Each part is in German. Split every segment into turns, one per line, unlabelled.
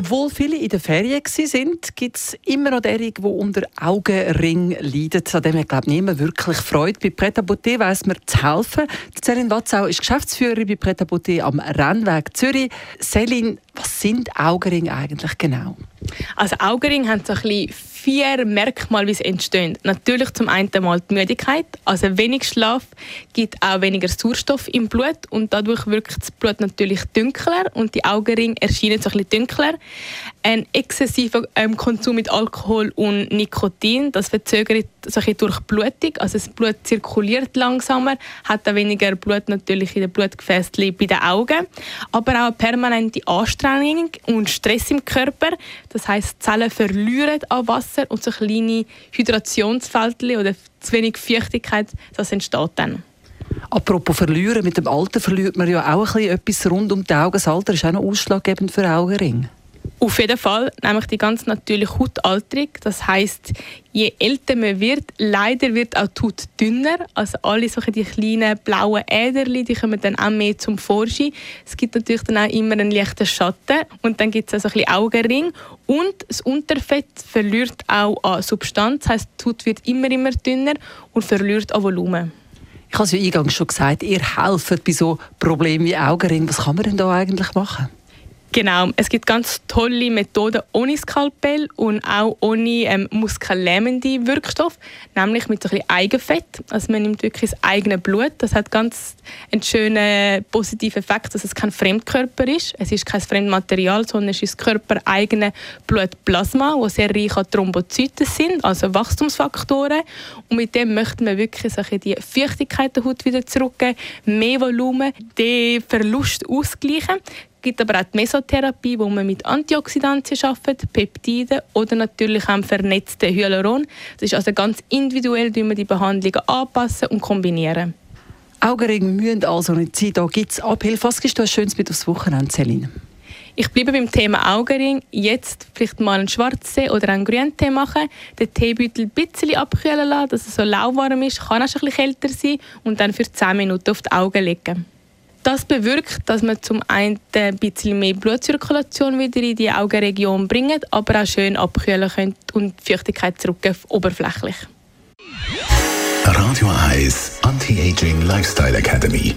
obwohl viele in der Ferien sind, gibt es immer noch derige, die unter Augenring leiden. An dem hat, glaube ich, niemand wirklich Freude. Bei Pret Beauté weiss man zu helfen. Céline Watzau ist Geschäftsführerin bei Pret Beauté am Rennweg Zürich. Céline, was sind Augenringe eigentlich genau?
Also Augenringe haben so ein bisschen vier Merkmale, wie sie entstehen. Natürlich zum einen mal die Müdigkeit, also wenig Schlaf gibt auch weniger Sauerstoff im Blut und dadurch wirkt das Blut natürlich dunkler und die Augenringe erscheinen so ein bisschen dunkler. Ein exzessiver ähm, Konsum mit Alkohol und Nikotin, das verzögert so ein durch Blutung, also das Blut zirkuliert langsamer, hat auch weniger Blut natürlich in den Blutgefäßen bei den Augen, aber auch permanente Anstrengung und Stress im Körper, das heißt Zellen verlieren an Wasser und so kleine Hydrationsfeldchen oder zu wenig Feuchtigkeit, das entsteht dann.
Apropos verlieren, mit dem Alter verliert man ja auch ein bisschen etwas rund um die Augen. Das Alter ist auch noch ausschlaggebend für Augenringe.
Auf jeden Fall, nämlich die ganz natürliche Hautalterung. Das heißt, je älter man wird, leider wird auch die Haut dünner. Also alle solche die kleinen blauen Äderchen, die kommen dann auch mehr zum Vorschein. Es gibt natürlich dann auch immer einen leichten Schatten und dann gibt es auch so ein bisschen Augenring und das Unterfett verliert auch an Substanz. Das heißt, die Haut wird immer immer dünner und verliert an Volumen.
Ich habe es ja eingangs schon gesagt, ihr helft bei so Problemen wie Augenring. Was kann man denn da eigentlich machen?
Genau, es gibt ganz tolle Methoden ohne Skalpell und auch ohne ähm, muskellähmende Wirkstoff, nämlich mit so ein bisschen Eigenfett. Also man nimmt wirklich das eigene Blut. Das hat ganz einen schönen positiven Effekt, dass es kein Fremdkörper ist. Es ist kein Fremdmaterial, sondern es ist das körpereigene Blutplasma, wo sehr reich an Thrombozyten sind, also Wachstumsfaktoren. Und mit dem möchte man wirklich so die Feuchtigkeit der Haut wieder zurückgeben, mehr Volumen, den Verlust ausgleichen. Es gibt aber auch die Mesotherapie, wo man mit Antioxidantien arbeitet, Peptide oder natürlich auch vernetzte Hyaluron. Das ist also ganz individuell, wie man die Behandlungen anpassen und kombinieren.
Augenringe müssen also nicht sein. Da gibt es Abhilfe. Was ist du ein schönes mit aufs Wochenende, Celine?
Ich bleibe beim Thema Augenring. Jetzt vielleicht mal einen Schwarztee oder einen Grüntee machen. Den Teebeutel ein bisschen abkühlen lassen, dass er so lauwarm ist. Kann auch schon ein bisschen kälter sein. Und dann für 10 Minuten auf die Augen legen. Das bewirkt, dass man zum einen ein bisschen mehr Blutzirkulation wieder in die Augenregion bringt, aber auch schön abkühlen könnt und die Feuchtigkeit zurück auf oberflächlich.
Radio 1 Anti-Aging Lifestyle Academy.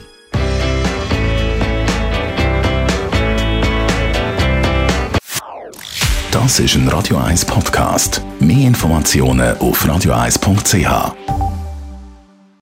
Das ist ein Radio 1 Podcast. Mehr Informationen auf radio1.ch.